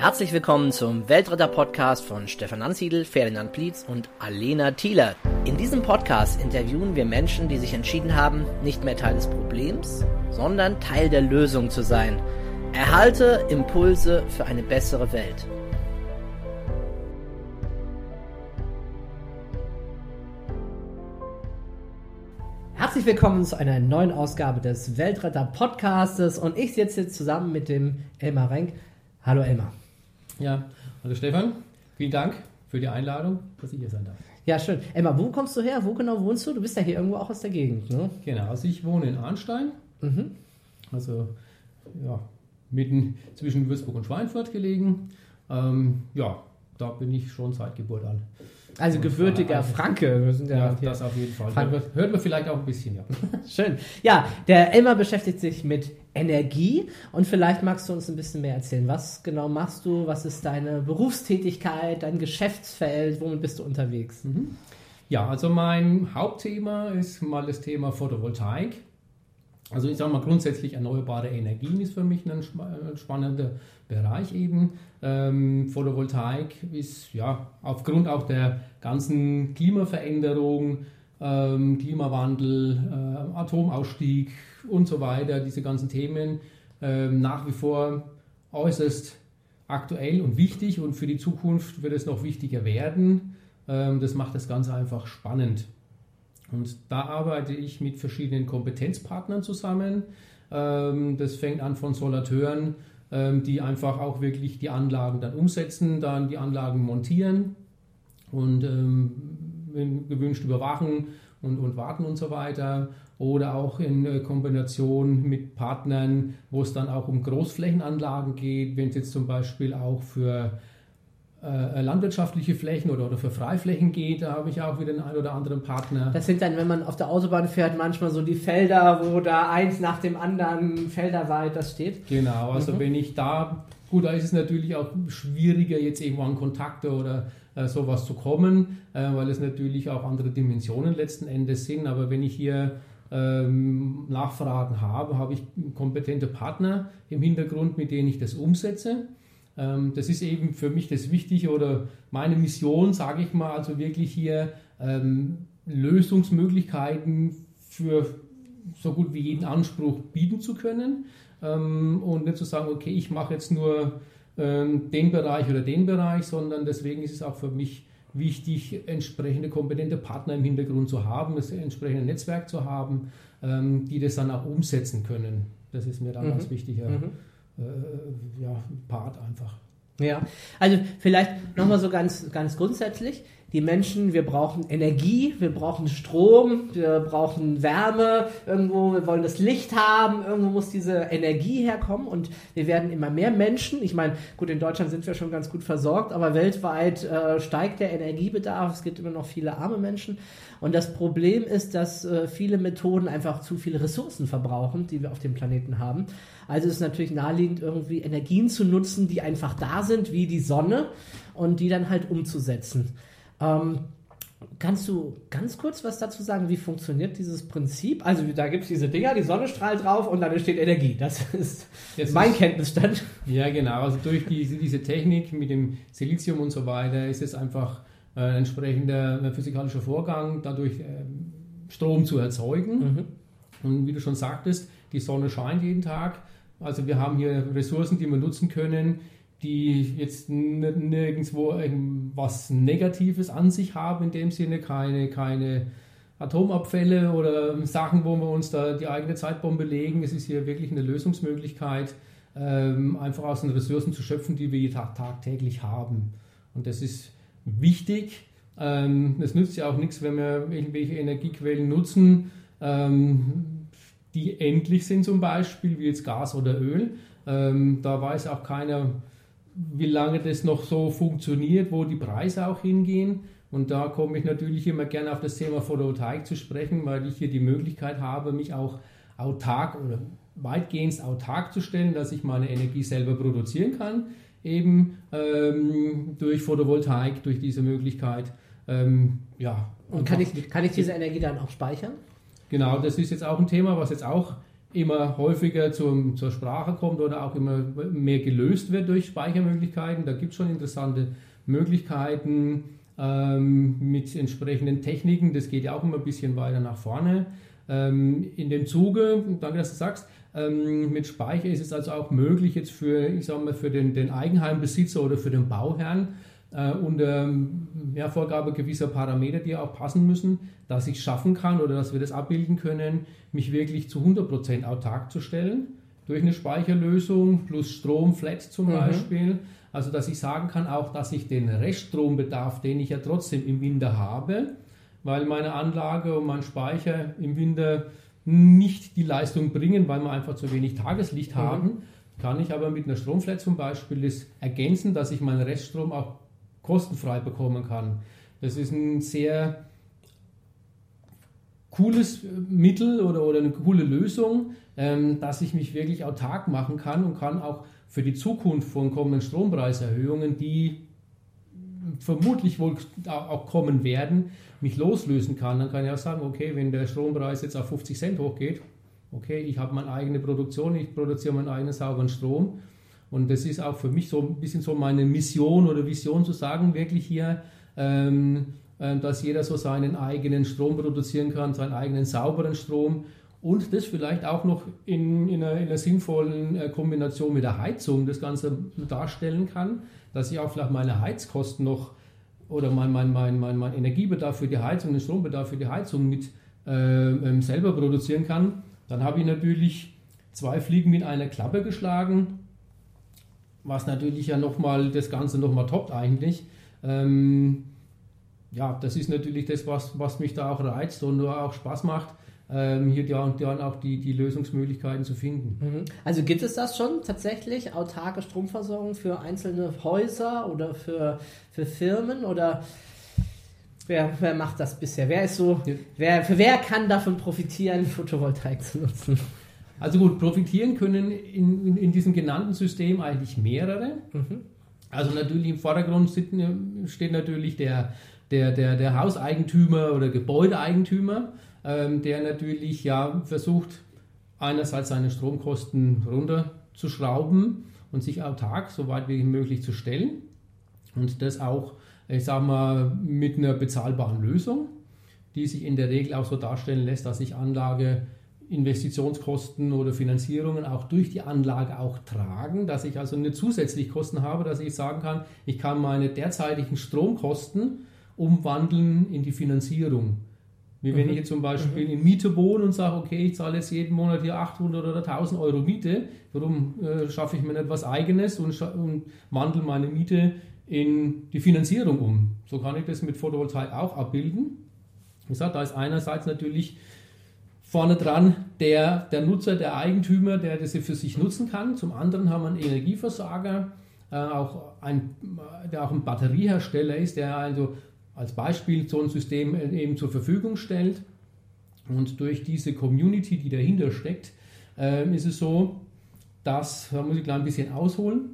Herzlich willkommen zum Weltretter-Podcast von Stefan Ansiedel, Ferdinand Plietz und Alena Thieler. In diesem Podcast interviewen wir Menschen, die sich entschieden haben, nicht mehr Teil des Problems, sondern Teil der Lösung zu sein. Erhalte Impulse für eine bessere Welt. Herzlich willkommen zu einer neuen Ausgabe des Weltretter Podcastes und ich sitze jetzt zusammen mit dem Elmar Renk. Hallo Elmar. Ja, also Stefan, vielen Dank für die Einladung, dass ich hier sein darf. Ja, schön. Elmar, wo kommst du her? Wo genau wohnst du? Du bist ja hier irgendwo auch aus der Gegend, ne? Genau, also ich wohne in Arnstein. Mhm. Also, ja, mitten zwischen Würzburg und Schweinfurt gelegen. Ähm, ja, da bin ich schon seit Geburt an. Also gebürtiger Franke. Wir sind ja, ja das auf jeden Fall. Frank Hört man vielleicht auch ein bisschen, ja. Schön. Ja, der Elmar beschäftigt sich mit Energie und vielleicht magst du uns ein bisschen mehr erzählen. Was genau machst du? Was ist deine Berufstätigkeit, dein Geschäftsfeld? Womit bist du unterwegs? Mhm. Ja, also mein Hauptthema ist mal das Thema Photovoltaik. Also ich sage mal grundsätzlich erneuerbare Energien ist für mich ein spannender Bereich eben. Ähm, Photovoltaik ist ja aufgrund auch der ganzen Klimaveränderung, ähm, Klimawandel, äh, Atomausstieg und so weiter, diese ganzen Themen ähm, nach wie vor äußerst aktuell und wichtig und für die Zukunft wird es noch wichtiger werden. Ähm, das macht das Ganze einfach spannend. Und da arbeite ich mit verschiedenen Kompetenzpartnern zusammen. Ähm, das fängt an von Solateuren, ähm, die einfach auch wirklich die Anlagen dann umsetzen, dann die Anlagen montieren und ähm, wenn gewünscht überwachen und, und warten und so weiter. Oder auch in äh, Kombination mit Partnern, wo es dann auch um Großflächenanlagen geht, wenn es jetzt zum Beispiel auch für äh, landwirtschaftliche Flächen oder, oder für Freiflächen geht, da habe ich auch wieder einen ein oder anderen Partner. Das sind dann, wenn man auf der Autobahn fährt, manchmal so die Felder, wo da eins nach dem anderen felderweit das steht. Genau, also mhm. wenn ich da, gut, da ist es natürlich auch schwieriger, jetzt irgendwo an Kontakte oder äh, sowas zu kommen, äh, weil es natürlich auch andere Dimensionen letzten Endes sind. Aber wenn ich hier ähm, Nachfragen habe, habe ich kompetente Partner im Hintergrund, mit denen ich das umsetze. Ähm, das ist eben für mich das Wichtige oder meine Mission, sage ich mal, also wirklich hier ähm, Lösungsmöglichkeiten für so gut wie jeden Anspruch bieten zu können ähm, und nicht zu sagen, okay, ich mache jetzt nur den Bereich oder den Bereich, sondern deswegen ist es auch für mich wichtig, entsprechende kompetente Partner im Hintergrund zu haben, das entsprechende Netzwerk zu haben, die das dann auch umsetzen können. Das ist mir dann mhm. ganz wichtig. Ja. Mhm ja, Part einfach. Ja, also vielleicht nochmal so ganz, ganz grundsätzlich. Die Menschen, wir brauchen Energie, wir brauchen Strom, wir brauchen Wärme, irgendwo, wir wollen das Licht haben, irgendwo muss diese Energie herkommen und wir werden immer mehr Menschen. Ich meine, gut, in Deutschland sind wir schon ganz gut versorgt, aber weltweit äh, steigt der Energiebedarf, es gibt immer noch viele arme Menschen. Und das Problem ist, dass äh, viele Methoden einfach zu viele Ressourcen verbrauchen, die wir auf dem Planeten haben. Also ist es natürlich naheliegend, irgendwie Energien zu nutzen, die einfach da sind, wie die Sonne, und die dann halt umzusetzen. Ähm, Kannst du ganz kurz was dazu sagen, wie funktioniert dieses Prinzip? Also da gibt es diese Dinger, die Sonne strahlt drauf und dann entsteht Energie. Das ist Jetzt mein ist, Kenntnisstand. Ja, genau. Also durch diese, diese Technik mit dem Silizium und so weiter ist es einfach äh, ein entsprechender äh, physikalischer Vorgang, dadurch äh, Strom zu erzeugen. Mhm. Und wie du schon sagtest, die Sonne scheint jeden Tag. Also wir haben hier Ressourcen, die wir nutzen können, die jetzt nirgendwo was Negatives an sich haben, in dem Sinne keine, keine Atomabfälle oder Sachen, wo wir uns da die eigene Zeitbombe legen. Es ist hier wirklich eine Lösungsmöglichkeit, ähm, einfach aus den Ressourcen zu schöpfen, die wir tag tagtäglich haben. Und das ist wichtig. Ähm, es nützt ja auch nichts, wenn wir irgendwelche Energiequellen nutzen, ähm, die endlich sind zum Beispiel, wie jetzt Gas oder Öl. Da weiß auch keiner, wie lange das noch so funktioniert, wo die Preise auch hingehen. Und da komme ich natürlich immer gerne auf das Thema Photovoltaik zu sprechen, weil ich hier die Möglichkeit habe, mich auch autark oder weitgehend autark zu stellen, dass ich meine Energie selber produzieren kann, eben ähm, durch Photovoltaik, durch diese Möglichkeit. Ähm, ja. Und kann ich, kann ich diese Energie dann auch speichern? Genau, das ist jetzt auch ein Thema, was jetzt auch immer häufiger zum, zur Sprache kommt oder auch immer mehr gelöst wird durch Speichermöglichkeiten. Da gibt es schon interessante Möglichkeiten ähm, mit entsprechenden Techniken. Das geht ja auch immer ein bisschen weiter nach vorne. Ähm, in dem Zuge, danke, dass du sagst, ähm, mit Speicher ist es also auch möglich, jetzt für, ich sag mal, für den, den Eigenheimbesitzer oder für den Bauherrn äh, unter ähm, ja, Vorgabe gewisser Parameter, die auch passen müssen, dass ich es schaffen kann oder dass wir das abbilden können, mich wirklich zu 100% autark zu stellen durch eine Speicherlösung plus Strom, Flat zum mhm. Beispiel. Also dass ich sagen kann auch, dass ich den Reststrombedarf, den ich ja trotzdem im Winter habe, weil meine Anlage und mein Speicher im Winter nicht die Leistung bringen, weil wir einfach zu wenig Tageslicht mhm. haben, kann ich aber mit einer Stromflat zum Beispiel das ergänzen, dass ich meinen Reststrom auch kostenfrei bekommen kann. Das ist ein sehr cooles Mittel oder, oder eine coole Lösung, ähm, dass ich mich wirklich autark machen kann und kann auch für die Zukunft von kommenden Strompreiserhöhungen, die vermutlich wohl auch kommen werden, mich loslösen kann. Dann kann ich auch sagen, okay, wenn der Strompreis jetzt auf 50 Cent hochgeht, okay, ich habe meine eigene Produktion, ich produziere meinen eigenen sauberen Strom. Und das ist auch für mich so ein bisschen so meine Mission oder Vision zu sagen, wirklich hier, ähm, äh, dass jeder so seinen eigenen Strom produzieren kann, seinen eigenen sauberen Strom und das vielleicht auch noch in, in, einer, in einer, sinnvollen äh, Kombination mit der Heizung das Ganze darstellen kann, dass ich auch vielleicht meine Heizkosten noch oder mein, mein, mein, mein, mein Energiebedarf für die Heizung, den Strombedarf für die Heizung mit äh, ähm, selber produzieren kann, dann habe ich natürlich zwei Fliegen mit einer Klappe geschlagen, was natürlich ja nochmal das Ganze nochmal toppt eigentlich. Ähm, ja, das ist natürlich das, was, was mich da auch reizt und auch Spaß macht ähm, hier dann, dann auch die, die Lösungsmöglichkeiten zu finden. Mhm. Also gibt es das schon tatsächlich, autarke Stromversorgung für einzelne Häuser oder für, für Firmen oder wer, wer macht das bisher? Wer ist so, wer, für wer kann davon profitieren, Photovoltaik zu nutzen? Also gut, profitieren können in, in, in diesem genannten System eigentlich mehrere. Mhm. Also natürlich im Vordergrund steht natürlich der, der, der, der Hauseigentümer oder Gebäudeeigentümer ähm, der natürlich ja versucht, einerseits seine Stromkosten runterzuschrauben und sich autark so weit wie möglich zu stellen und das auch, ich sag mal, mit einer bezahlbaren Lösung, die sich in der Regel auch so darstellen lässt, dass ich Anlage Investitionskosten oder Finanzierungen auch durch die Anlage auch tragen, dass ich also eine zusätzliche Kosten habe, dass ich sagen kann, ich kann meine derzeitigen Stromkosten umwandeln in die Finanzierung. Wie wenn mhm. ich jetzt zum Beispiel mhm. in Miete wohne und sage, okay, ich zahle jetzt jeden Monat hier 800 oder 1000 Euro Miete, warum äh, schaffe ich mir nicht was Eigenes und, und wandle meine Miete in die Finanzierung um? So kann ich das mit Photovoltaik auch abbilden. Wie gesagt, da ist einerseits natürlich vorne dran der, der Nutzer, der Eigentümer, der das für sich nutzen kann. Zum anderen haben wir einen Energieversorger, äh, auch ein, der auch ein Batteriehersteller ist, der also als Beispiel so ein System eben zur Verfügung stellt. Und durch diese Community, die dahinter steckt, äh, ist es so, dass, da muss ich gleich ein bisschen ausholen,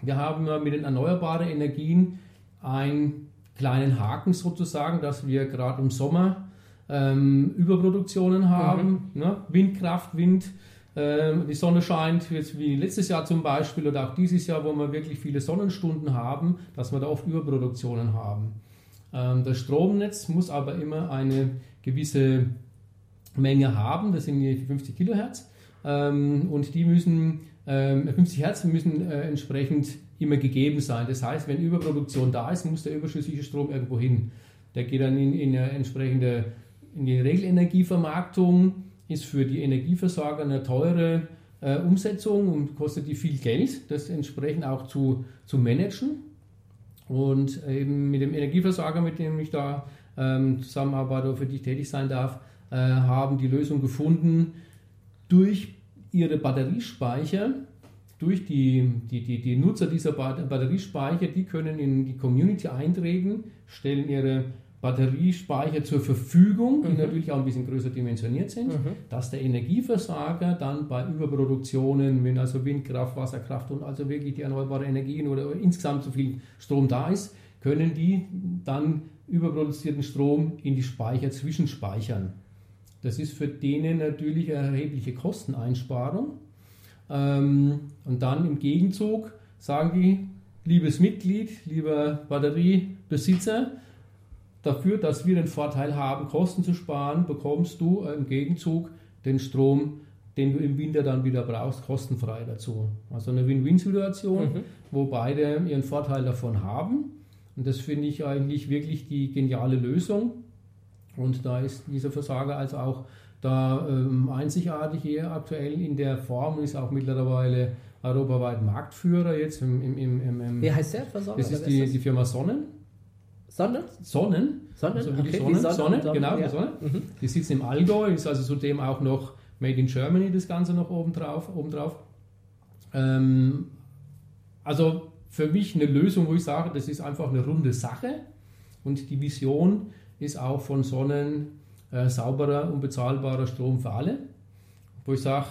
wir haben mit den erneuerbaren Energien einen kleinen Haken sozusagen, dass wir gerade im Sommer ähm, Überproduktionen haben. Mhm. Ne? Windkraft, Wind, äh, die Sonne scheint, jetzt wie letztes Jahr zum Beispiel oder auch dieses Jahr, wo wir wirklich viele Sonnenstunden haben, dass wir da oft Überproduktionen haben. Ähm, das Stromnetz muss aber immer eine gewisse Menge haben, das sind die 50 Kilohertz. Ähm, und die müssen, 50 ähm, Hertz müssen äh, entsprechend immer gegeben sein. Das heißt, wenn Überproduktion da ist, muss der überschüssige Strom irgendwo hin. Der geht dann in, in eine entsprechende in die Regelenergievermarktung, ist für die Energieversorger eine teure äh, Umsetzung und kostet die viel Geld, das entsprechend auch zu, zu managen. Und eben mit dem Energieversorger, mit dem ich da ähm, zusammenarbeite oder für die ich tätig sein darf, äh, haben die Lösung gefunden, durch ihre Batteriespeicher, durch die, die, die, die Nutzer dieser Batteriespeicher, die können in die Community eintreten, stellen ihre Batteriespeicher zur Verfügung, die mhm. natürlich auch ein bisschen größer dimensioniert sind, mhm. dass der Energieversorger dann bei Überproduktionen, wenn also Windkraft, Wasserkraft und also wirklich die erneuerbaren Energien oder insgesamt so viel Strom da ist, können die dann überproduzierten Strom in die Speicher zwischenspeichern. Das ist für denen natürlich eine erhebliche Kosteneinsparung. Ähm, und dann im Gegenzug sagen die, liebes Mitglied, lieber Batteriebesitzer, dafür, dass wir den Vorteil haben, Kosten zu sparen, bekommst du im Gegenzug den Strom, den du im Winter dann wieder brauchst, kostenfrei dazu. Also eine Win-Win-Situation, mhm. wo beide ihren Vorteil davon haben. Und das finde ich eigentlich wirklich die geniale Lösung. Und da ist dieser Versager also auch da ähm, einzigartig hier aktuell in der Form und ist auch mittlerweile europaweit Marktführer jetzt im, im, im, im Wie heißt der Versorger? Das ist die, die Firma Sonnen. Sonnen? Sonnen. Sonnen, also okay, Sonnen, Sonne, Sonne, Sonne, genau, ja. Sonne. Mhm. Die sitzen im Allgäu, ist also zudem auch noch Made in Germany, das Ganze noch obendrauf. obendrauf. Ähm, also für mich eine Lösung, wo ich sage, das ist einfach eine runde Sache und die Vision ist auch von Sonnen äh, sauberer und bezahlbarer Strom für alle, wo ich sage,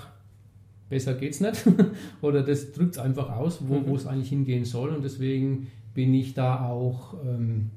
besser geht es nicht oder das drückt es einfach aus, wo mhm. es eigentlich hingehen soll und deswegen bin ich da auch ähm,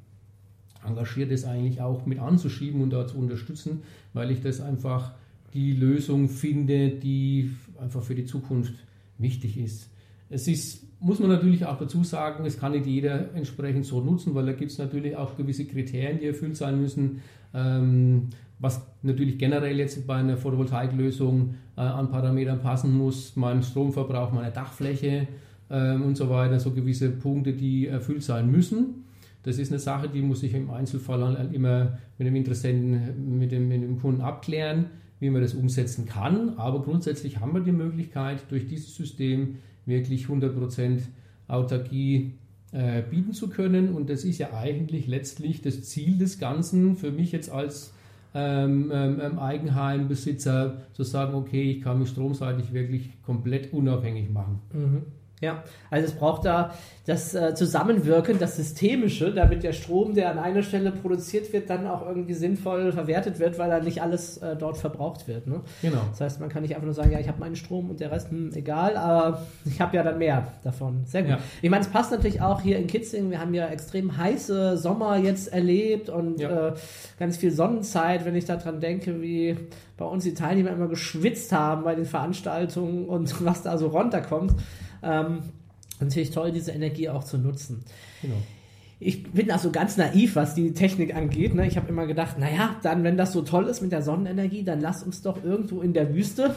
engagiert, das eigentlich auch mit anzuschieben und da zu unterstützen, weil ich das einfach die Lösung finde, die einfach für die Zukunft wichtig ist. Es ist, muss man natürlich auch dazu sagen, es kann nicht jeder entsprechend so nutzen, weil da gibt es natürlich auch gewisse Kriterien, die erfüllt sein müssen, ähm, was natürlich generell jetzt bei einer Photovoltaiklösung äh, an Parametern passen muss, mein Stromverbrauch, meine Dachfläche ähm, und so weiter, so gewisse Punkte, die erfüllt sein müssen. Das ist eine Sache, die muss ich im Einzelfall immer mit dem Interessenten, mit dem, mit dem Kunden abklären wie man das umsetzen kann. Aber grundsätzlich haben wir die Möglichkeit, durch dieses System wirklich 100% Autarkie äh, bieten zu können. Und das ist ja eigentlich letztlich das Ziel des Ganzen für mich jetzt als ähm, ähm, ähm Eigenheimbesitzer zu sagen, okay, ich kann mich stromseitig wirklich komplett unabhängig machen. Mhm. Ja, also es braucht da das äh, Zusammenwirken, das Systemische, damit der Strom, der an einer Stelle produziert wird, dann auch irgendwie sinnvoll verwertet wird, weil dann nicht alles äh, dort verbraucht wird. Ne? Genau. Das heißt, man kann nicht einfach nur sagen, ja, ich habe meinen Strom und der Rest, hm, egal, aber ich habe ja dann mehr davon. Sehr gut. Ja. Ich meine, es passt natürlich auch hier in Kitzingen, wir haben ja extrem heiße Sommer jetzt erlebt und ja. äh, ganz viel Sonnenzeit, wenn ich daran denke, wie bei uns die Teilnehmer immer geschwitzt haben bei den Veranstaltungen und was da so runterkommt. Ähm, natürlich toll, diese Energie auch zu nutzen. Genau. Ich bin also ganz naiv, was die Technik angeht. Ne? Ich habe immer gedacht, naja, dann, wenn das so toll ist mit der Sonnenenergie, dann lass uns doch irgendwo in der Wüste,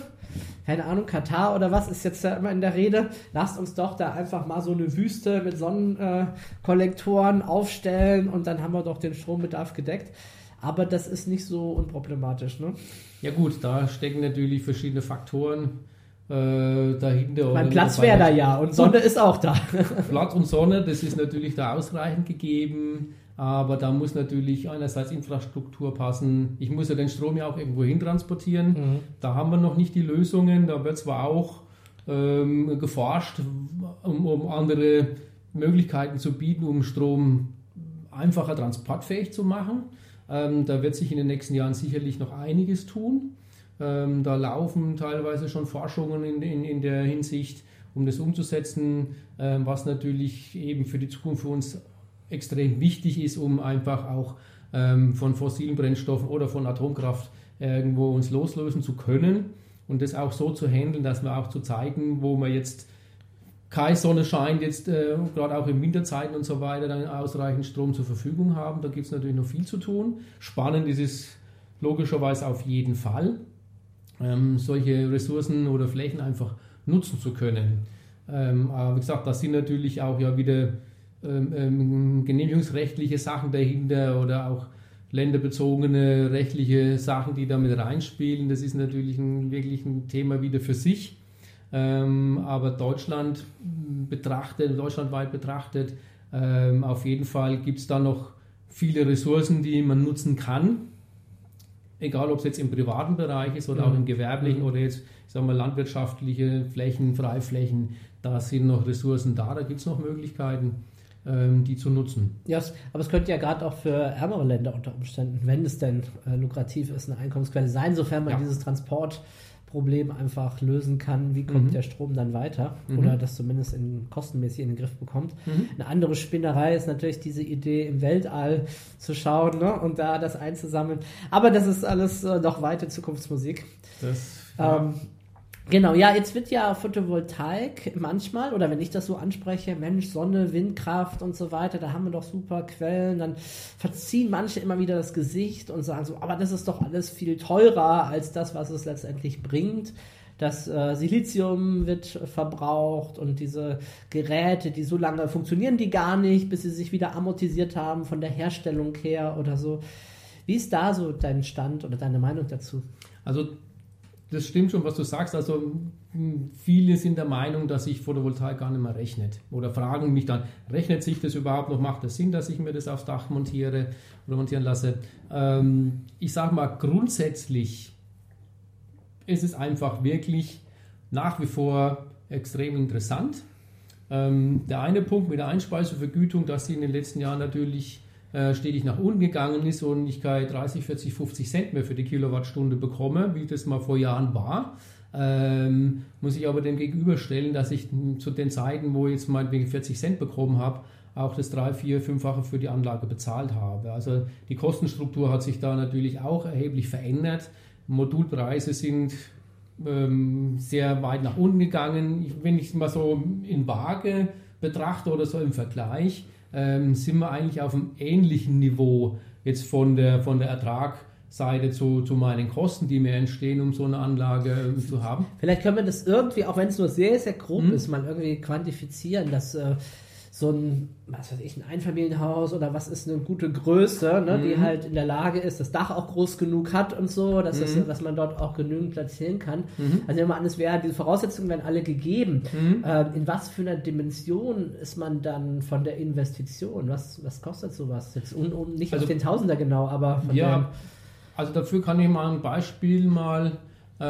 keine Ahnung, Katar oder was ist jetzt da immer in der Rede, lasst uns doch da einfach mal so eine Wüste mit Sonnenkollektoren aufstellen und dann haben wir doch den Strombedarf gedeckt. Aber das ist nicht so unproblematisch. Ne? Ja gut, da stecken natürlich verschiedene Faktoren äh, dahinter. Mein Platz wäre da ja und Sonne ist auch da. Platz und Sonne, das ist natürlich da ausreichend gegeben, aber da muss natürlich einerseits Infrastruktur passen. Ich muss ja den Strom ja auch irgendwo hin transportieren. Mhm. Da haben wir noch nicht die Lösungen. Da wird zwar auch ähm, geforscht, um, um andere Möglichkeiten zu bieten, um Strom einfacher transportfähig zu machen. Ähm, da wird sich in den nächsten Jahren sicherlich noch einiges tun. Ähm, da laufen teilweise schon Forschungen in, in, in der Hinsicht, um das umzusetzen, ähm, was natürlich eben für die Zukunft für uns extrem wichtig ist, um einfach auch ähm, von fossilen Brennstoffen oder von Atomkraft irgendwo uns loslösen zu können und das auch so zu handeln, dass wir auch zu Zeiten, wo man jetzt keine Sonne scheint, jetzt äh, gerade auch in Winterzeiten und so weiter, dann ausreichend Strom zur Verfügung haben. Da gibt es natürlich noch viel zu tun. Spannend ist es logischerweise auf jeden Fall ähm, solche Ressourcen oder Flächen einfach nutzen zu können. Ähm, aber wie gesagt, da sind natürlich auch ja wieder ähm, ähm, genehmigungsrechtliche Sachen dahinter oder auch länderbezogene rechtliche Sachen, die damit reinspielen. Das ist natürlich ein, wirklich ein Thema wieder für sich. Ähm, aber Deutschland betrachtet, deutschlandweit betrachtet, ähm, auf jeden Fall gibt es da noch viele Ressourcen, die man nutzen kann egal ob es jetzt im privaten Bereich ist oder mhm. auch im gewerblichen oder jetzt, ich sag mal, landwirtschaftliche Flächen, Freiflächen, da sind noch Ressourcen da, da gibt es noch Möglichkeiten, ähm, die zu nutzen. Ja, aber es könnte ja gerade auch für ärmere Länder unter Umständen, wenn es denn äh, lukrativ ist, eine Einkommensquelle sein, sofern man ja. dieses Transport Problem einfach lösen kann, wie kommt Mhm. der Strom dann weiter Mhm. oder das zumindest in, kostenmäßig in den Griff bekommt. Mhm. Eine andere Spinnerei ist natürlich diese Idee im Weltall zu schauen ne, und da das einzusammeln. Aber das ist alles äh, noch weite Zukunftsmusik. Das, Ähm, genau, ja, jetzt wird ja Photovoltaik manchmal, oder wenn ich das so anspreche, Mensch, Sonne, Windkraft und so weiter, da haben wir doch super Quellen, dann verziehen manche immer wieder das Gesicht und sagen so, aber das ist doch alles viel teurer als das, was es letztendlich bringt. Das äh, Silizium wird verbraucht und diese Geräte, die so lange funktionieren die gar nicht, bis sie sich wieder amortisiert haben von der Herstellung her oder so. Wie ist da so dein Stand oder deine Meinung dazu? Also das stimmt schon, was du sagst. Also mh, viele sind der Meinung, dass sich Photovoltaik gar nicht mehr rechnet. Oder fragen mich dann, rechnet sich das überhaupt noch? Macht das Sinn, dass ich mir das aufs Dach montiere oder montieren lasse? Ähm, ich sage mal, grundsätzlich ist es einfach wirklich nach wie vor extrem interessant. Ähm, der eine Punkt mit der Einspeisevergütung, dass sie in den letzten Jahren natürlich äh, stetig nach unten gegangen ist und ich keine 30, 40, 50 Cent mehr für die Kilowattstunde bekomme, wie das mal vor Jahren war. Ähm, muss ich aber dem gegenüberstellen, dass ich zu den Zeiten, wo ich jetzt meinetwegen 40 Cent bekommen habe, auch das 3, 4, 5-fache für die Anlage bezahlt habe. Also die Kostenstruktur hat sich da natürlich auch erheblich verändert. Modulpreise sind ähm, sehr weit nach unten gegangen. Wenn ich es mal so in Waage betrachte oder so im Vergleich, ähm, sind wir eigentlich auf einem ähnlichen Niveau jetzt von der, von der Ertragseite zu, zu meinen Kosten, die mir entstehen, um so eine Anlage ähm, zu haben. Vielleicht können wir das irgendwie, auch wenn es nur sehr, sehr grob Mhm. ist, mal irgendwie quantifizieren, dass äh, so ein, was weiß ich, ein Einfamilienhaus oder was ist eine gute Größe, ne, die Mhm. halt in der Lage ist, das Dach auch groß genug hat und so, dass, das, Mhm. dass man dort auch genügend platzieren kann. Mhm. Also nehmen wir an, es wäre, diese Voraussetzungen wären alle gegeben. Mhm. Ähm, in was für einer Dimension ist man dann von der Investition? Was, was kostet sowas? Jetzt un, un, nicht Also- auf den Tausender genau, aber von Ja, also dafür kann ich mal ein Beispiel mal äh,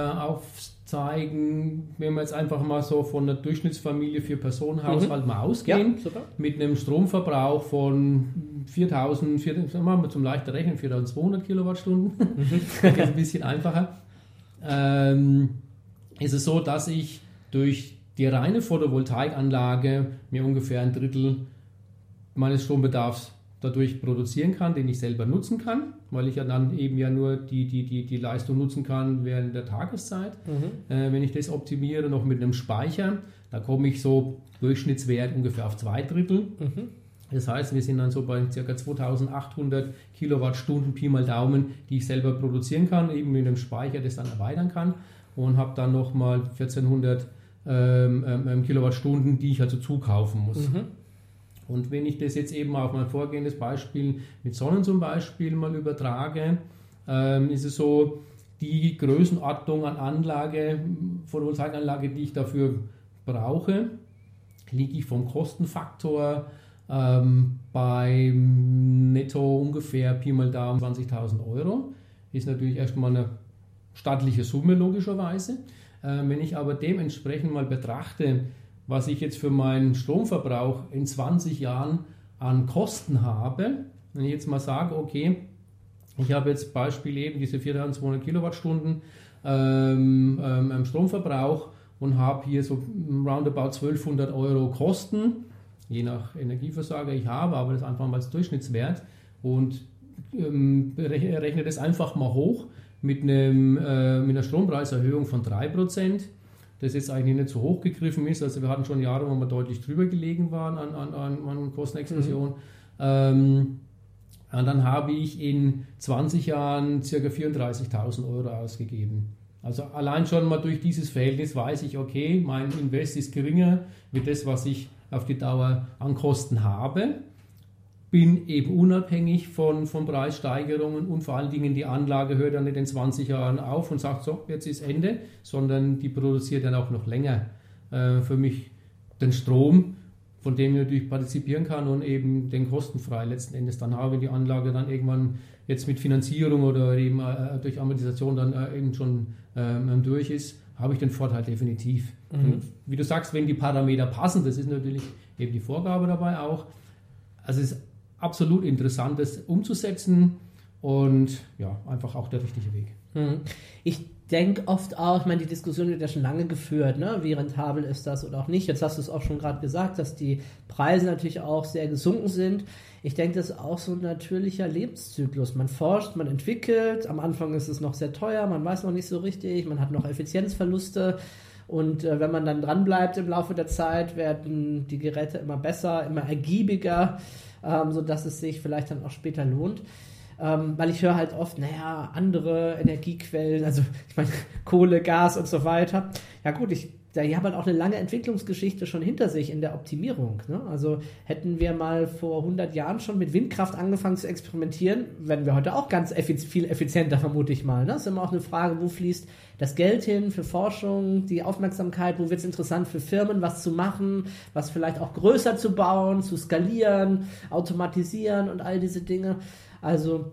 aufzeigen, wenn wir jetzt einfach mal so von der Durchschnittsfamilie für Personenhaushalt mal der, ausgehen. ja, mit einem Stromverbrauch von 4000, 4000 sagen wir mal zum leichten Rechnen 4200 Kilowattstunden, das ist ein bisschen einfacher, ähm, ist es so, dass ich durch die reine Photovoltaikanlage mir ungefähr ein Drittel meines Strombedarfs dadurch produzieren kann, den ich selber nutzen kann, weil ich ja dann eben ja nur die, die, die, die Leistung nutzen kann während der Tageszeit. Mhm. Äh, wenn ich das optimiere, noch mit einem Speicher, da komme ich so Durchschnittswert ungefähr auf zwei Drittel. Mhm. Das heißt, wir sind dann so bei ca. 2800 Kilowattstunden Pi mal Daumen, die ich selber produzieren kann, eben mit einem Speicher das dann erweitern kann und habe dann nochmal 1400 ähm, ähm, Kilowattstunden, die ich also zukaufen muss. Mhm. Und wenn ich das jetzt eben auf mein vorgehendes Beispiel mit Sonnen zum Beispiel mal übertrage, ähm, ist es so, die Größenordnung an Anlage, Photovoltaikanlage, die ich dafür brauche, liege ich vom Kostenfaktor ähm, bei netto ungefähr Pi mal Daumen 20.000 Euro. Ist natürlich erstmal eine stattliche Summe logischerweise. Äh, wenn ich aber dementsprechend mal betrachte, was ich jetzt für meinen Stromverbrauch in 20 Jahren an Kosten habe, wenn ich jetzt mal sage, okay, ich habe jetzt Beispiel eben diese 4200 Kilowattstunden ähm, ähm, Stromverbrauch und habe hier so roundabout 1200 Euro Kosten, je nach Energieversorger ich habe, aber das einfach mal als Durchschnittswert. Und ähm, rechne rechne das einfach mal hoch mit, einem, äh, mit einer Strompreiserhöhung von 3%, das jetzt eigentlich nicht so hoch gegriffen ist. Also wir hatten schon Jahre, wo wir deutlich drüber gelegen waren an, an, an, an Kostenexplosion. Ähm, und dann habe ich in 20 Jahren ca. 34.000 Euro ausgegeben. Also allein schon mal durch dieses Verhältnis weiß ich, okay, mein Invest ist geringer wie das, was ich auf die Dauer an Kosten habe. Bin eben unabhängig von, von Preissteigerungen und vor allen Dingen die Anlage hört dann nicht in 20 Jahren auf und sagt, so, jetzt ist Ende, sondern die produziert dann auch noch länger äh, für mich den Strom, von dem ich natürlich partizipieren kann und eben den kostenfrei letzten Endes dann habe, wenn die Anlage dann irgendwann jetzt mit Finanzierung oder eben äh, durch Amortisation dann äh, eben schon ähm, durch ist, habe ich den Vorteil definitiv. Mhm. Und wie du sagst, wenn die Parameter passen, das ist natürlich eben die Vorgabe dabei auch. Also es ist absolut interessant, das umzusetzen und ja, einfach auch der richtige Weg. Mhm. Ich denke oft auch, ich meine, die Diskussion wird ja schon lange geführt, ne? wie rentabel ist das oder auch nicht. Jetzt hast du es auch schon gerade gesagt, dass die Preise natürlich auch sehr gesunken sind. Ich denke, das ist auch so ein natürlicher Lebenszyklus. Man forscht, man entwickelt, am Anfang ist es noch sehr teuer, man weiß noch nicht so richtig, man hat noch Effizienzverluste. Und äh, wenn man dann dranbleibt im Laufe der Zeit, werden die Geräte immer besser, immer ergiebiger, ähm, sodass es sich vielleicht dann auch später lohnt. Ähm, weil ich höre halt oft, naja, andere Energiequellen, also ich meine Kohle, Gas und so weiter. Ja gut, ich die haben halt auch eine lange Entwicklungsgeschichte schon hinter sich in der Optimierung. Ne? Also hätten wir mal vor 100 Jahren schon mit Windkraft angefangen zu experimentieren, wären wir heute auch ganz effiz viel effizienter, vermute ich mal. Ne? Das ist immer auch eine Frage, wo fließt das Geld hin für Forschung, die Aufmerksamkeit, wo wird es interessant für Firmen, was zu machen, was vielleicht auch größer zu bauen, zu skalieren, automatisieren und all diese Dinge. Also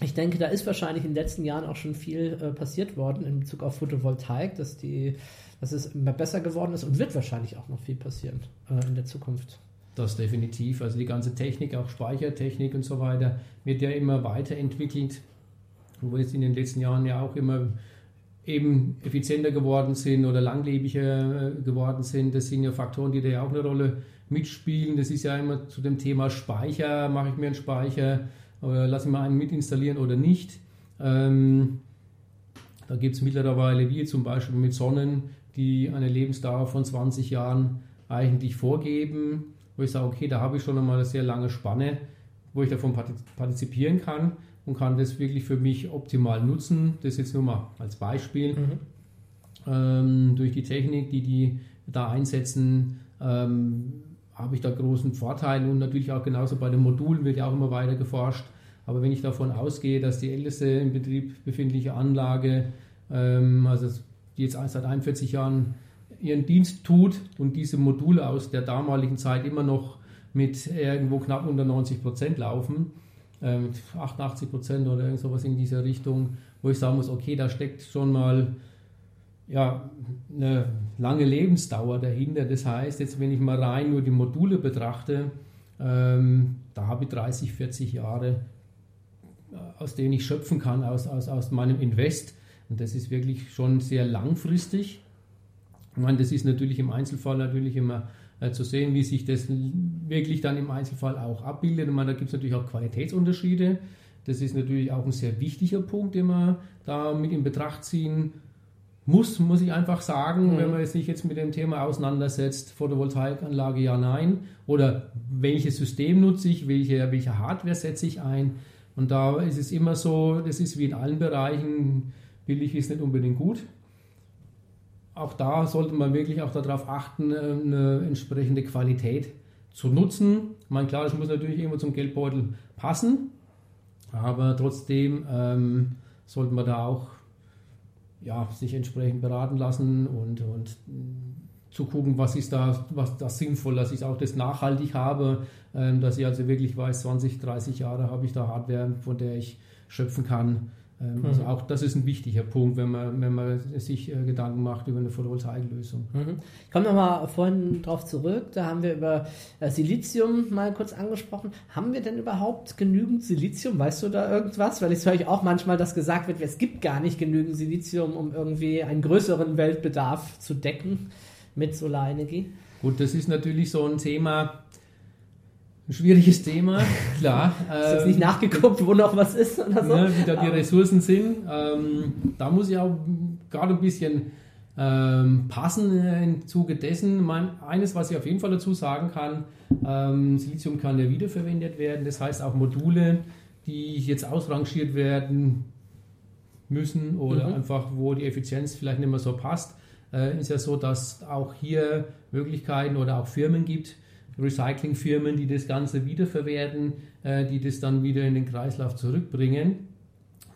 ich denke, da ist wahrscheinlich in den letzten Jahren auch schon viel äh, passiert worden in Bezug auf Photovoltaik, dass die dass es immer besser geworden ist und wird wahrscheinlich auch noch viel passieren äh, in der Zukunft. Das definitiv. Also die ganze Technik, auch Speichertechnik und so weiter, wird ja immer weiterentwickelt, wo jetzt in den letzten Jahren ja auch immer eben effizienter geworden sind oder langlebiger äh, geworden sind. Das sind ja Faktoren, die da ja auch eine Rolle mitspielen. Das ist ja immer zu dem Thema Speicher, mache ich mir einen Speicher oder lasse ich mir einen mitinstallieren oder nicht. Ähm, da gibt es mittlerweile, wie zum Beispiel mit Sonnen, die eine Lebensdauer von 20 Jahren eigentlich vorgeben, wo ich sage, okay, da habe ich schon einmal eine sehr lange Spanne, wo ich davon partizipieren kann und kann das wirklich für mich optimal nutzen. Das jetzt nur mal als Beispiel. Mhm. Ähm, durch die Technik, die die da einsetzen, ähm, habe ich da großen Vorteil und natürlich auch genauso bei den Modulen wird ja auch immer weiter geforscht. Aber wenn ich davon ausgehe, dass die älteste im Betrieb befindliche Anlage, ähm, also die jetzt seit 41 Jahren ihren Dienst tut und diese Module aus der damaligen Zeit immer noch mit irgendwo knapp unter 90 Prozent laufen, äh, 88 Prozent oder irgend sowas in dieser Richtung, wo ich sagen muss, okay, da steckt schon mal ja, eine lange Lebensdauer dahinter. Das heißt, jetzt wenn ich mal rein nur die Module betrachte, ähm, da habe ich 30, 40 Jahre, äh, aus denen ich schöpfen kann, aus, aus, aus meinem Invest. Und das ist wirklich schon sehr langfristig. Ich meine, das ist natürlich im Einzelfall natürlich immer äh, zu sehen, wie sich das wirklich dann im Einzelfall auch abbildet. Ich meine, da gibt es natürlich auch Qualitätsunterschiede. Das ist natürlich auch ein sehr wichtiger Punkt, den man da mit in Betracht ziehen muss, muss ich einfach sagen, mhm. wenn man sich jetzt mit dem Thema auseinandersetzt, Photovoltaikanlage ja, nein, oder welches System nutze ich, welche, welche Hardware setze ich ein. Und da ist es immer so, das ist wie in allen Bereichen, billig ist nicht unbedingt gut. Auch da sollte man wirklich auch darauf achten, äh, eine entsprechende Qualität zu nutzen. Ich meine, klar, das muss natürlich irgendwo zum Geldbeutel passen, aber trotzdem ähm, sollte man da auch ja, sich entsprechend beraten lassen und, und zu gucken, was ist da, was das sinnvoll, dass ich auch das nachhaltig habe, ähm, dass ich also wirklich weiß, 20, 30 Jahre habe ich da Hardware, von der ich schöpfen kann. Ähm, mhm. Also auch das ist ein wichtiger Punkt, wenn man, wenn man sich äh, Gedanken macht über eine Photovoltaiklösung. Mhm. Ich komme nochmal vorhin drauf zurück, da haben wir über äh, Silizium mal kurz angesprochen. Haben wir denn überhaupt genügend Silizium? Weißt du da irgendwas? Weil ich höre ich auch manchmal, dass gesagt wird, es gibt gar nicht genügend Silizium, um irgendwie einen größeren Weltbedarf zu decken mit Solarenergie. Gut, das ist natürlich so ein Thema, ein schwieriges Thema, klar. ist jetzt nicht ähm, nachgeguckt, wo noch was ist oder so? Ne, wie da die Ressourcen sind. Ähm, da muss ich auch gerade ein bisschen ähm, passen im Zuge dessen. Mein, eines, was ich auf jeden Fall dazu sagen kann, ähm, Silizium kann ja wiederverwendet werden. Das heißt auch Module, die jetzt ausrangiert werden müssen oder mhm. einfach, wo die Effizienz vielleicht nicht mehr so passt, äh, ist ja so, dass auch hier Möglichkeiten oder auch Firmen gibt, Recyclingfirmen, die das Ganze wiederverwerten, äh, die das dann wieder in den Kreislauf zurückbringen.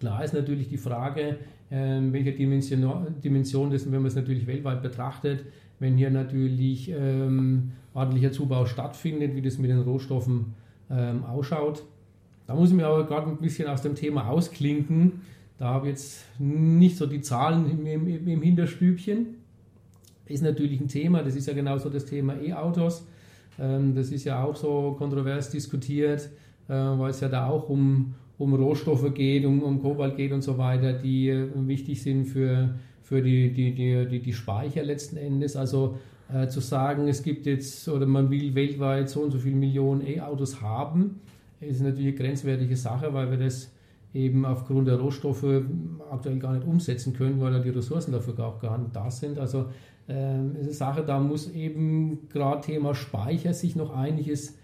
Klar ist natürlich die Frage, äh, welche Dimension, Dimension das, wenn man es natürlich weltweit betrachtet, wenn hier natürlich ähm, ordentlicher Zubau stattfindet, wie das mit den Rohstoffen ähm, ausschaut. Da muss ich mir aber gerade ein bisschen aus dem Thema ausklinken. Da habe ich jetzt nicht so die Zahlen im, im, im Hinterstübchen. Ist natürlich ein Thema, das ist ja genauso das Thema E-Autos. Ähm, das ist ja auch so kontrovers diskutiert, äh, weil es ja da auch um, um Rohstoffe geht, um, um Kobalt geht und so weiter, die äh, wichtig sind für, für die, die, die, die, Speicher letzten Endes. Also äh, zu sagen, es gibt jetzt oder man will weltweit so und so viele Millionen E-Autos haben, ist natürlich eine grenzwertige Sache, weil wir das eben aufgrund der Rohstoffe aktuell gar nicht umsetzen können, weil ja die Ressourcen dafür auch gar nicht da sind. Also ähm, ist eine Sache, da muss eben gerade Thema Speicher sich noch einiges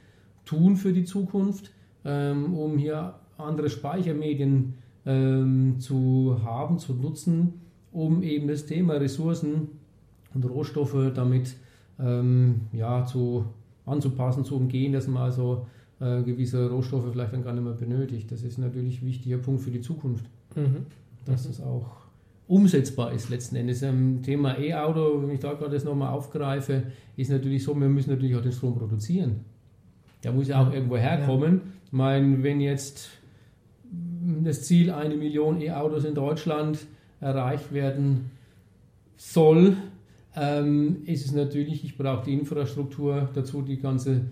tun für die Zukunft, ähm, um hier andere Speichermedien ähm, zu haben, zu nutzen, um eben das Thema Ressourcen und Rohstoffe damit ähm, ja, zu, anzupassen, zu umgehen, dass man also äh, gewisse Rohstoffe vielleicht dann gar nicht mehr benötigt. Das ist natürlich ein wichtiger Punkt für die Zukunft, mhm. dass mhm. es auch umsetzbar ist letzten Endes. Im Thema E-Auto, wenn ich da gerade das nochmal aufgreife, ist natürlich so, wir müssen natürlich auch den Strom produzieren. Der muss ja auch irgendwo herkommen. Ja. Ich meine, wenn jetzt das Ziel, eine Million E-Autos in Deutschland erreicht werden soll, ähm, ist es natürlich, ich brauche die Infrastruktur dazu, die ganze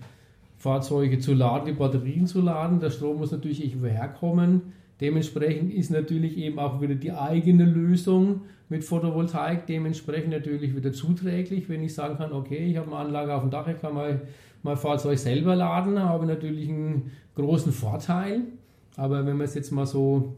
Fahrzeuge zu laden, die Batterien zu laden. Der Strom muss natürlich irgendwo herkommen. Dementsprechend ist natürlich eben auch wieder die eigene Lösung mit Photovoltaik dementsprechend natürlich wieder zuträglich, wenn ich sagen kann, okay, ich habe eine Anlage auf dem Dach, ich kann mein, mein Fahrzeug selber laden, habe natürlich einen großen Vorteil. Aber wenn man es jetzt mal so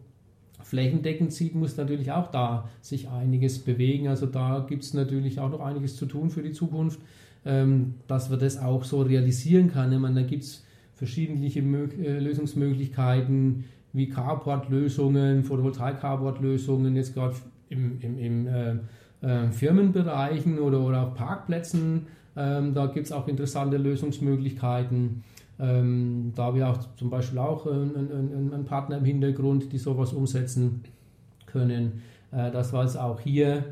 flächendeckend sieht, muss natürlich auch da sich einiges bewegen. Also da gibt es natürlich auch noch einiges zu tun für die Zukunft, ähm, dass wir das auch so realisieren kann. Ich meine, da gibt es verschiedene äh, Lösungsmöglichkeiten wie Carport-Lösungen, Photovoltaik-Carport-Lösungen, jetzt gerade im, im, im äh, äh, Firmenbereichen oder, oder auf Parkplätzen. Ähm, da gibt es auch interessante Lösungsmöglichkeiten. Ähm, da wir auch zum Beispiel auch äh, einen, einen, Partner im Hintergrund, die sowas umsetzen können, äh, dass man es auch hier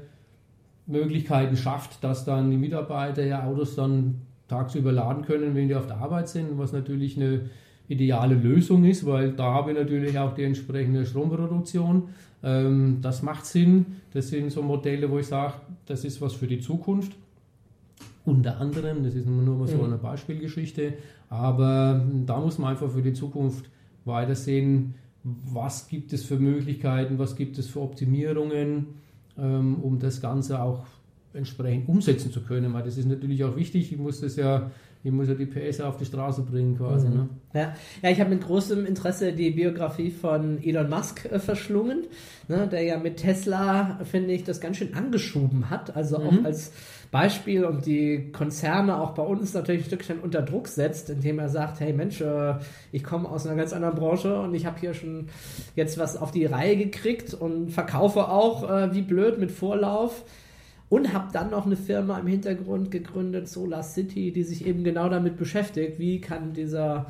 Möglichkeiten schafft, dass dann die Mitarbeiter ja Autos dann tagsüber laden können, wenn die auf der Arbeit sind, was natürlich eine ideale Lösung ist, weil da habe ich natürlich auch die entsprechende Stromproduktion. Ähm, das macht Sinn. Das sind so Modelle, wo ich sage, das ist was für die Zukunft. Unter anderem, das ist nur mal so mhm. eine Beispielgeschichte, aber da muss man einfach für die Zukunft weitersehen, was gibt es für Möglichkeiten, was gibt es für Optimierungen, ähm, um das Ganze auch entsprechend umsetzen zu können. Weil das ist natürlich auch wichtig. Ich muss das ja ich muss ja die PS auf die Straße bringen quasi. Mhm. Ne? Ja. ja, ich habe mit großem Interesse die Biografie von Elon Musk äh, verschlungen, ne, der ja mit Tesla, finde ich, das ganz schön angeschoben hat. Also mhm. auch als Beispiel und die Konzerne auch bei uns natürlich ein Stückchen unter Druck setzt, indem er sagt, hey Mensch, äh, ich komme aus einer ganz anderen Branche und ich habe hier schon jetzt was auf die Reihe gekriegt und verkaufe auch äh, wie blöd mit Vorlauf und habe dann noch eine Firma im Hintergrund gegründet, Solar City, die sich eben genau damit beschäftigt, wie kann dieser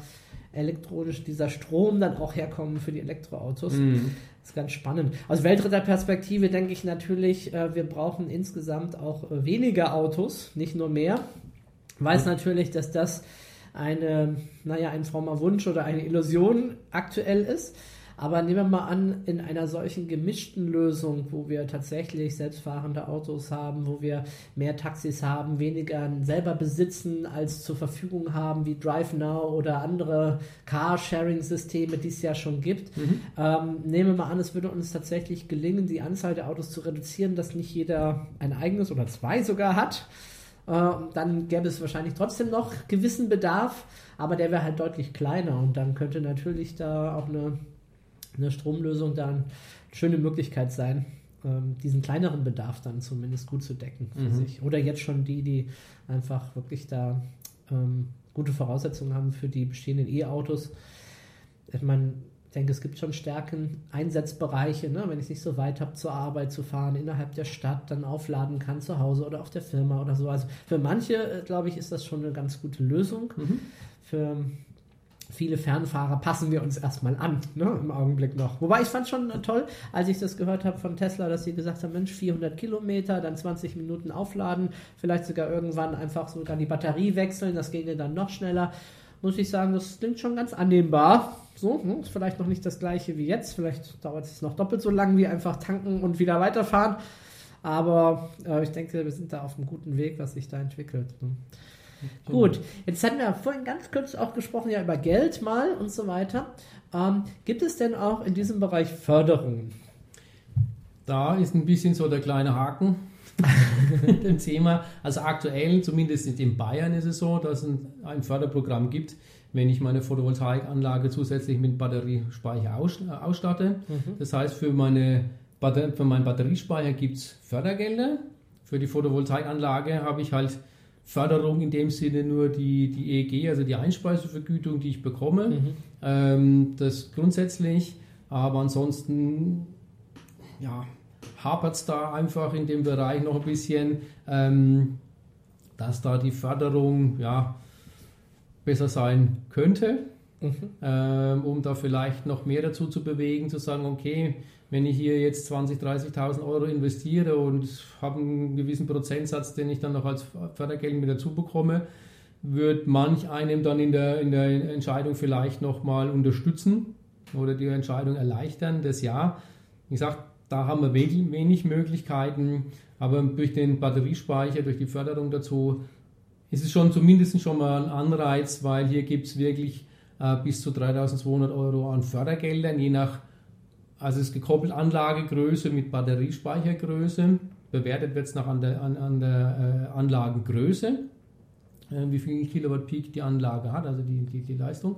elektronisch, dieser Strom dann auch herkommen für die Elektroautos. Mhm. Das ist ganz spannend. Aus Weltritterperspektive denke ich natürlich, äh, wir brauchen insgesamt auch äh, weniger Autos, nicht nur mehr. Weiß natürlich, dass das eine, naja, ein frommer Wunsch oder eine Illusion aktuell ist. Aber nehmen wir mal an, in einer solchen gemischten Lösung, wo wir tatsächlich selbstfahrende Autos haben, wo wir mehr Taxis haben, weniger selber besitzen als zur Verfügung haben, wie DriveNow oder andere Car-Sharing-Systeme, die es ja schon gibt. Mhm. Ähm, nehmen wir mal an, es würde uns tatsächlich gelingen, die Anzahl der Autos zu reduzieren, dass nicht jeder ein eigenes oder zwei sogar hat. Äh, dann gäbe es wahrscheinlich trotzdem noch gewissen Bedarf, aber der wäre halt deutlich kleiner und dann könnte natürlich da auch eine eine Stromlösung da eine schöne Möglichkeit sein, ähm, diesen kleineren Bedarf dann zumindest gut zu decken für mhm. sich. Oder jetzt schon die, die einfach wirklich da ähm, gute Voraussetzungen haben für die bestehenden E-Autos. Ich meine, ich denke, es gibt schon Stärken, Einsatzbereiche, ne? wenn ich nicht so weit habe, zur Arbeit zu fahren, innerhalb der Stadt dann aufladen kann, zu Hause oder auf der Firma oder so. Also für manche, äh, glaube ich, ist das schon eine ganz gute Lösung. Mhm. Für viele Fernfahrer passen wir uns erstmal an, ne, im Augenblick noch. Wobei ich fand schon toll, als ich das gehört habe von Tesla, dass sie gesagt haben, Mensch, 400 Kilometer, dann 20 Minuten aufladen, vielleicht sogar irgendwann einfach sogar die Batterie wechseln, das ginge dann noch schneller. Muss ich sagen, das klingt schon ganz annehmbar. So, ne, ist vielleicht noch nicht das gleiche wie jetzt, vielleicht dauert es noch doppelt so lang wie einfach tanken und wieder weiterfahren. Aber äh, ich denke, wir sind da auf einem guten Weg, was sich da entwickelt. Ne. Gut, jetzt hatten wir vorhin ganz kurz auch gesprochen ja über Geld mal und so weiter. Ähm, gibt es denn auch in diesem Bereich Förderungen? Da ist ein bisschen so der kleine Haken dem Thema. Also aktuell, zumindest in Bayern ist es so, dass es ein, ein Förderprogramm gibt, wenn ich meine Photovoltaikanlage zusätzlich mit Batteriespeicher ausstatte. Mhm. Das heißt, für, meine, für meinen Batteriespeicher gibt es Fördergelder. Für die Photovoltaikanlage habe ich halt Förderung in dem Sinne nur die, die EEG, also die Einspeisevergütung, die ich bekomme. Mhm. Ähm, das grundsätzlich, aber ansonsten ja, hapert es da einfach in dem Bereich noch ein bisschen, ähm, dass da die Förderung ja, besser sein könnte, mhm. ähm, um da vielleicht noch mehr dazu zu bewegen, zu sagen, okay, wenn ich hier jetzt 20.000, 30.000 Euro investiere und habe einen gewissen Prozentsatz, den ich dann noch als Fördergeld mit dazu bekomme, wird manch einem dann in der, in der Entscheidung vielleicht nochmal unterstützen oder die Entscheidung erleichtern, das ja. Ich sage, da haben wir wenig, wenig Möglichkeiten, aber durch den Batteriespeicher, durch die Förderung dazu, ist es schon zumindest schon mal ein Anreiz, weil hier gibt es wirklich äh, bis zu 3200 Euro an Fördergeldern, je nach also es ist gekoppelt Anlagegröße mit Batteriespeichergröße. Bewertet wird es nach an der, an, an der äh, Anlagengröße, äh, wie viel Kilowatt Peak die Anlage hat, also die, die, die Leistung.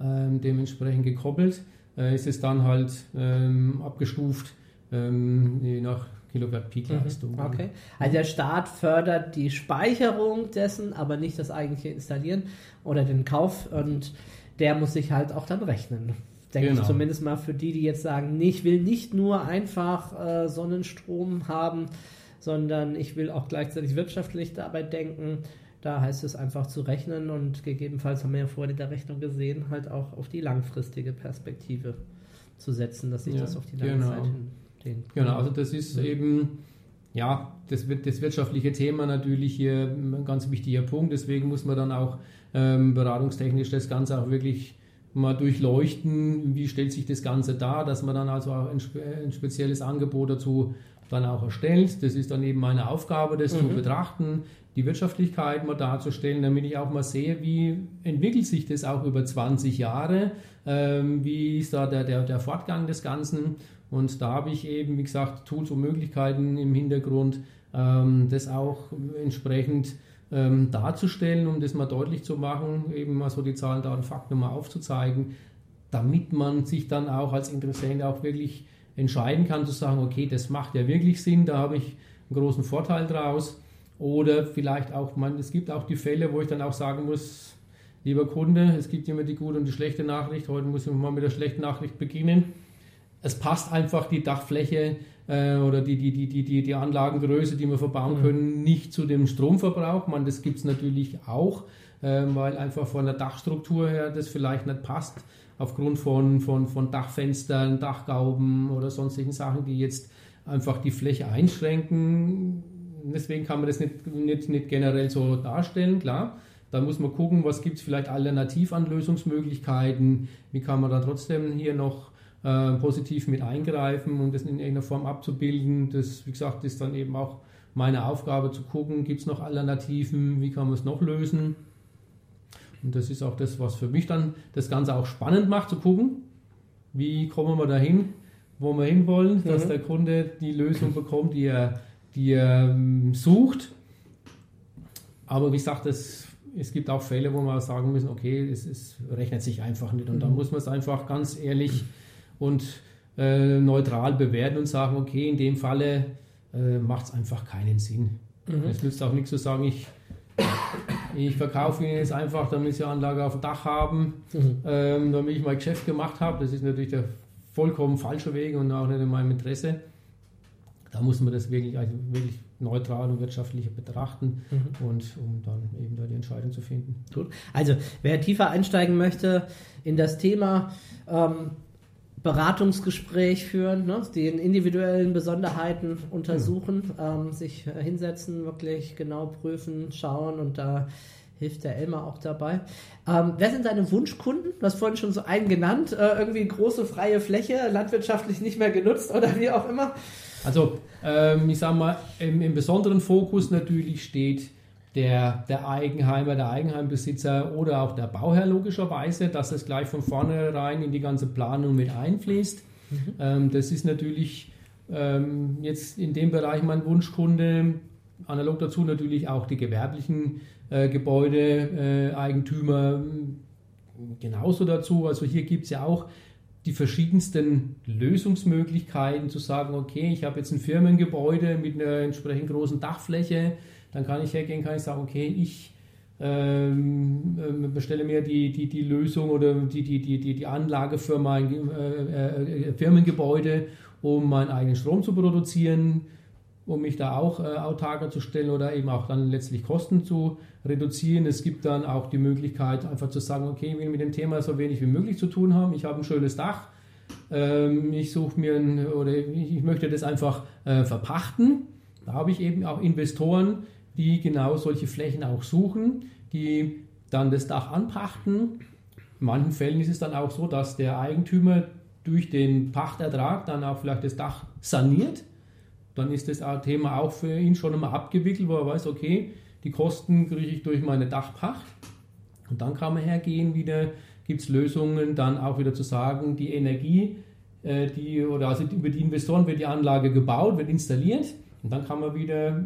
Ähm, dementsprechend gekoppelt äh, ist es dann halt ähm, abgestuft, ähm, je nach Kilowatt Peak mhm. Leistung. Okay. Also der Staat fördert die Speicherung dessen, aber nicht das eigentliche Installieren oder den Kauf und der muss sich halt auch dann rechnen denke genau. ich zumindest mal für die, die jetzt sagen, nee, ich will nicht nur einfach äh, Sonnenstrom haben, sondern ich will auch gleichzeitig wirtschaftlich dabei denken. Da heißt es einfach zu rechnen und gegebenenfalls haben wir ja vorhin in der Rechnung gesehen, halt auch auf die langfristige Perspektive zu setzen, dass sich ja, das auf die lange genau. Zeit hin, Genau, also das ist ja. eben ja, das, wird, das wirtschaftliche Thema natürlich hier ein ganz wichtiger Punkt. Deswegen muss man dann auch ähm, beratungstechnisch das Ganze auch wirklich mal durchleuchten, wie stellt sich das Ganze dar, dass man dann also auch ein, ein spezielles Angebot dazu dann auch erstellt. Das ist dann eben meine Aufgabe, das mhm. zu betrachten, die Wirtschaftlichkeit mal darzustellen, damit ich auch mal sehe, wie entwickelt sich das auch über 20 Jahre, ähm, wie ist da der, der, der Fortgang des Ganzen. Und da habe ich eben, wie gesagt, Tools und Möglichkeiten im Hintergrund, ähm, das auch entsprechend ähm, darzustellen, um das mal deutlich zu machen, eben mal so die Zahlen, Daten, Fakten mal aufzuzeigen, damit man sich dann auch als Interessent auch wirklich entscheiden kann, zu sagen, okay, das macht ja wirklich Sinn, da habe ich einen großen Vorteil draus. Oder vielleicht auch, man, es gibt auch die Fälle, wo ich dann auch sagen muss, lieber Kunde, es gibt immer die gute und die schlechte Nachricht. Heute muss ich mal mit der schlechten Nachricht beginnen. Es passt einfach die Dachfläche äh, oder die, die, die, die, die Anlagengröße, die wir verbauen mhm. können, nicht zu dem Stromverbrauch. Man, das gibt es natürlich auch, äh, weil einfach von der Dachstruktur her das vielleicht nicht passt, aufgrund von, von, von Dachfenstern, Dachgauben oder sonstigen Sachen, die jetzt einfach die Fläche einschränken. Deswegen kann man das nicht, nicht, nicht generell so darstellen, klar. Da muss man gucken, was gibt es vielleicht alternativ an Lösungsmöglichkeiten, wie kann man da trotzdem hier noch äh, positiv mit eingreifen und das in irgendeiner Form abzubilden. Das, wie gesagt, ist dann eben auch meine Aufgabe zu gucken, gibt es noch Alternativen, wie kann man es noch lösen. Und das ist auch das, was für mich dann das Ganze auch spannend macht, zu gucken, wie kommen wir dahin, wo wir hinwollen, mhm. dass der Kunde die Lösung bekommt, die er, die er ähm, sucht. Aber wie gesagt, es, es gibt auch Fälle, wo wir sagen müssen, okay, es, es rechnet sich einfach nicht. Und mhm. dann muss man es einfach ganz ehrlich und äh, neutral bewerten und sagen, okay, in dem Falle äh, macht es einfach keinen Sinn. Mhm. Es nützt auch nichts zu sagen, ich, ich verkaufe Ihnen jetzt einfach, damit Sie Anlage auf dem Dach haben, mhm. ähm, damit ich mein Geschäft gemacht habe. Das ist natürlich der vollkommen falsche Weg und auch nicht in meinem Interesse. Da muss man das wirklich, also wirklich neutral und wirtschaftlich betrachten mhm. und um dann eben da die Entscheidung zu finden. Gut. Also wer tiefer einsteigen möchte in das Thema, ähm, Beratungsgespräch führen, ne, den individuellen Besonderheiten untersuchen, mhm. ähm, sich äh, hinsetzen, wirklich genau prüfen, schauen und da hilft der Elmar auch dabei. Ähm, wer sind deine Wunschkunden? Du hast vorhin schon so einen genannt, äh, irgendwie große freie Fläche, landwirtschaftlich nicht mehr genutzt oder wie auch immer. Also ähm, ich sage mal, im, im besonderen Fokus natürlich steht der, der Eigenheimer, der Eigenheimbesitzer oder auch der Bauherr logischerweise, dass das gleich von vornherein in die ganze Planung mit einfließt. Mhm. Ähm, das ist natürlich ähm, jetzt in dem Bereich mein Wunschkunde. Analog dazu natürlich auch die gewerblichen äh, Gebäudeeigentümer äh, genauso dazu. Also hier gibt es ja auch die verschiedensten Lösungsmöglichkeiten zu sagen, okay, ich habe jetzt ein Firmengebäude mit einer entsprechend großen Dachfläche, dann kann ich hergehen, kann ich sagen, okay, ich ähm, ähm bestelle mir die, die, die Lösung oder die, die, die, die Anlage für mein äh, äh, Firmengebäude, um meinen eigenen Strom zu produzieren, um mich da auch äh, autarker zu stellen oder eben auch dann letztlich Kosten zu reduzieren. Es gibt dann auch die Möglichkeit, einfach zu sagen, okay, ich will mit dem Thema so wenig wie möglich zu tun haben. Ich habe ein schönes Dach. Ähm, ich suche mir ein, oder ich möchte das einfach äh, verpachten. Da habe ich eben auch Investoren, die genau solche Flächen auch suchen, die dann das Dach anpachten. In manchen Fällen ist es dann auch so, dass der Eigentümer durch den Pachtertrag dann auch vielleicht das Dach saniert dann ist das Thema auch für ihn schon einmal abgewickelt, wo er weiß, okay, die Kosten kriege ich durch meine Dachpacht. Und dann kann man hergehen wieder, gibt es Lösungen, dann auch wieder zu sagen, die Energie, äh, die, oder also über die Investoren wird die Anlage gebaut, wird installiert. Und dann kann man wieder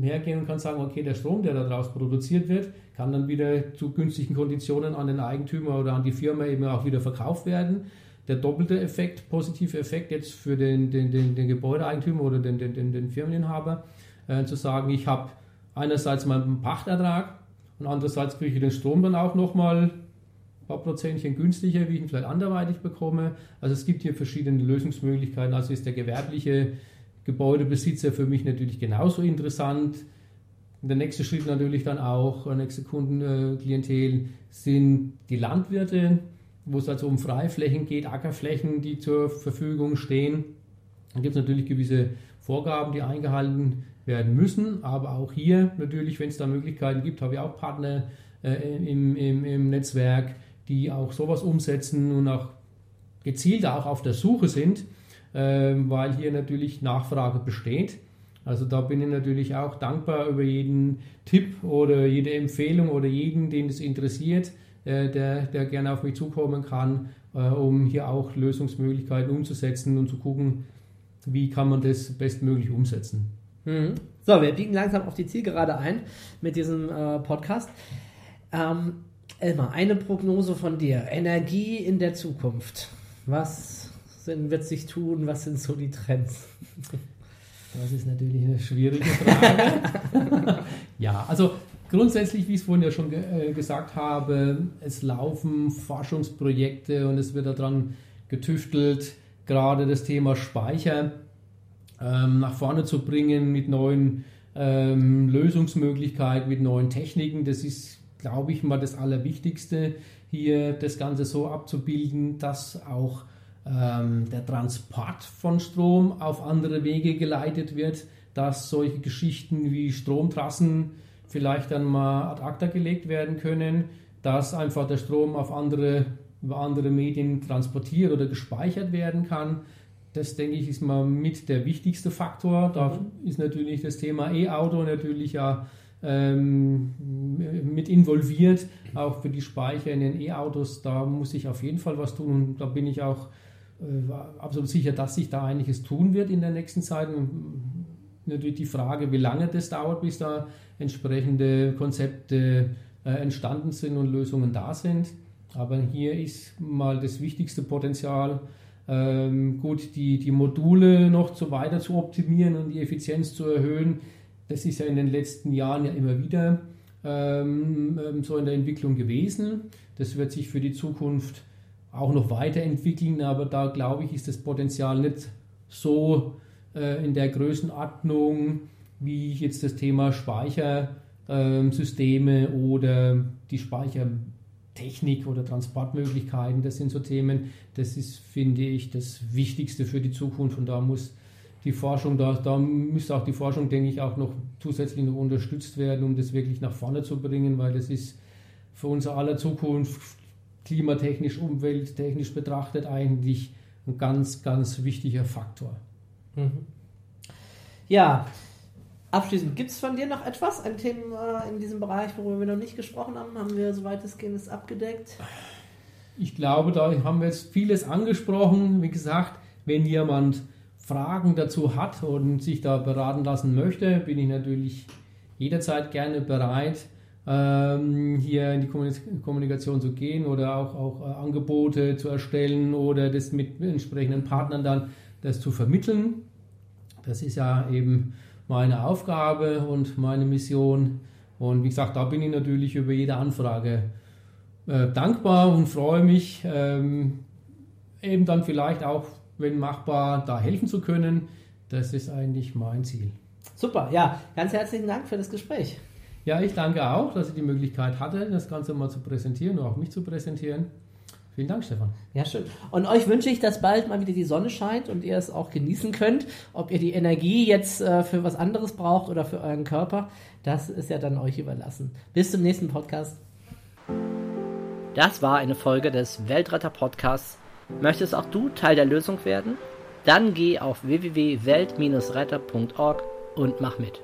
hergehen und kann sagen, okay, der Strom, der daraus produziert wird, kann dann wieder zu günstigen Konditionen an den Eigentümer oder an die Firma eben auch wieder verkauft werden der doppelte Effekt, positive Effekt jetzt für den, den, den, den Gebäudeeigentümer oder den, den, den, den Firmeninhaber, äh, zu sagen, ich habe einerseits meinen Pachtertrag und andererseits kriege ich den Strom dann auch nochmal ein paar Prozentchen günstiger, wie ich ihn vielleicht anderweitig bekomme. Also es gibt hier verschiedene Lösungsmöglichkeiten. Also ist der gewerbliche Gebäudebesitzer für mich natürlich genauso interessant. Der nächste Schritt natürlich dann auch, der nächste Kundenklientel sind die Landwirte wo es also um Freiflächen geht, Ackerflächen, die zur Verfügung stehen. Dann gibt es natürlich gewisse Vorgaben, die eingehalten werden müssen, aber auch hier natürlich, wenn es da Möglichkeiten gibt, habe ich auch Partner äh, im, im, im Netzwerk, die auch sowas umsetzen und auch gezielt auch auf der Suche sind, äh, weil hier natürlich Nachfrage besteht. Also da bin ich natürlich auch dankbar über jeden Tipp oder jede Empfehlung oder jeden, den es interessiert. Äh, der, der gerne auf mich zukommen kann, äh, um hier auch Lösungsmöglichkeiten umzusetzen und zu gucken, wie kann man das bestmöglich umsetzen. Mhm. So, wir biegen langsam auf die Zielgerade ein mit diesem äh, Podcast. Ähm, Elmar, eine Prognose von dir. Energie in der Zukunft. Was wird sich tun? Was sind so die Trends? Das ist natürlich eine schwierige Frage. ja, also Grundsätzlich, wie ich es vorhin ja schon ge äh, gesagt habe, es laufen Forschungsprojekte und es wird daran getüftelt, gerade das Thema Speicher ähm, nach vorne zu bringen mit neuen ähm, Lösungsmöglichkeiten, mit neuen Techniken. Das ist, glaube ich, mal das Allerwichtigste, hier das Ganze so abzubilden, dass auch ähm, der Transport von Strom auf andere Wege geleitet wird, dass solche Geschichten wie Stromtrassen vielleicht dann mal ad acta gelegt werden können, dass einfach der Strom auf andere, über andere Medien transportiert oder gespeichert werden kann. Das denke ich ist mal mit der wichtigste Faktor. Da mhm. ist natürlich das Thema E-Auto natürlich ja ähm, mit involviert, auch für die Speicher in den E-Autos. Da muss ich auf jeden Fall was tun und da bin ich auch äh, absolut sicher, dass sich da einiges tun wird in der nächsten Zeit. Und natürlich die Frage, wie lange das dauert, bis da entsprechende Konzepte äh, entstanden sind und Lösungen da sind. Aber hier ist mal das wichtigste Potenzial, ähm, gut, die, die Module noch so weiter zu optimieren und die Effizienz zu erhöhen. Das ist ja in den letzten Jahren ja immer wieder ähm, ähm so in der Entwicklung gewesen. Das wird sich für die Zukunft auch noch weiterentwickeln, aber da glaube ich, ist das Potenzial nicht so äh, in der Größenordnung, wie jetzt das Thema Speichersysteme ähm, oder die Speichertechnik oder Transportmöglichkeiten. Das sind so Themen, das ist, finde ich, das Wichtigste für die Zukunft und da muss die Forschung, da, da müsste auch die Forschung, denke ich, auch noch zusätzlich noch unterstützt werden, um das wirklich nach vorne zu bringen, weil das ist für unser aller Zukunft klimatechnisch, umwelttechnisch betrachtet eigentlich ein ganz, ganz wichtiger Faktor. Mhm. Ja, Abschließend, gibt es von dir noch etwas, ein Thema in diesem Bereich, worüber wir noch nicht gesprochen haben? Haben wir soweit es geht abgedeckt? Ich glaube, da haben wir jetzt vieles angesprochen. Wie gesagt, wenn jemand Fragen dazu hat und sich da beraten lassen möchte, bin ich natürlich jederzeit gerne bereit, ähm, hier in die Kommunikation zu gehen oder auch, auch äh, Angebote zu erstellen oder das mit entsprechenden Partnern dann das zu vermitteln. Das ist ja eben meine Aufgabe und meine Mission. Und wie gesagt, da bin ich natürlich über jede Anfrage äh, dankbar und freue mich, ähm, eben dann vielleicht auch, wenn machbar, da helfen zu können. Das ist eigentlich mein Ziel. Super, ja, ganz herzlichen Dank für das Gespräch. Ja, ich danke auch, dass ich die Möglichkeit hatte, das Ganze mal zu präsentieren und auch mich zu präsentieren. Vielen Dank, Stefan. Ja, schön. Und euch wünsche ich, dass bald mal wieder die Sonne scheint und ihr es auch genießen könnt. Ob ihr die Energie jetzt äh, für was anderes braucht oder für euren Körper, das ist ja dann euch überlassen. Bis zum nächsten Podcast. Das war eine Folge des Weltretter Podcasts. Möchtest auch du Teil der Lösung werden? Dann geh auf www.welt-retter.org und mach mit.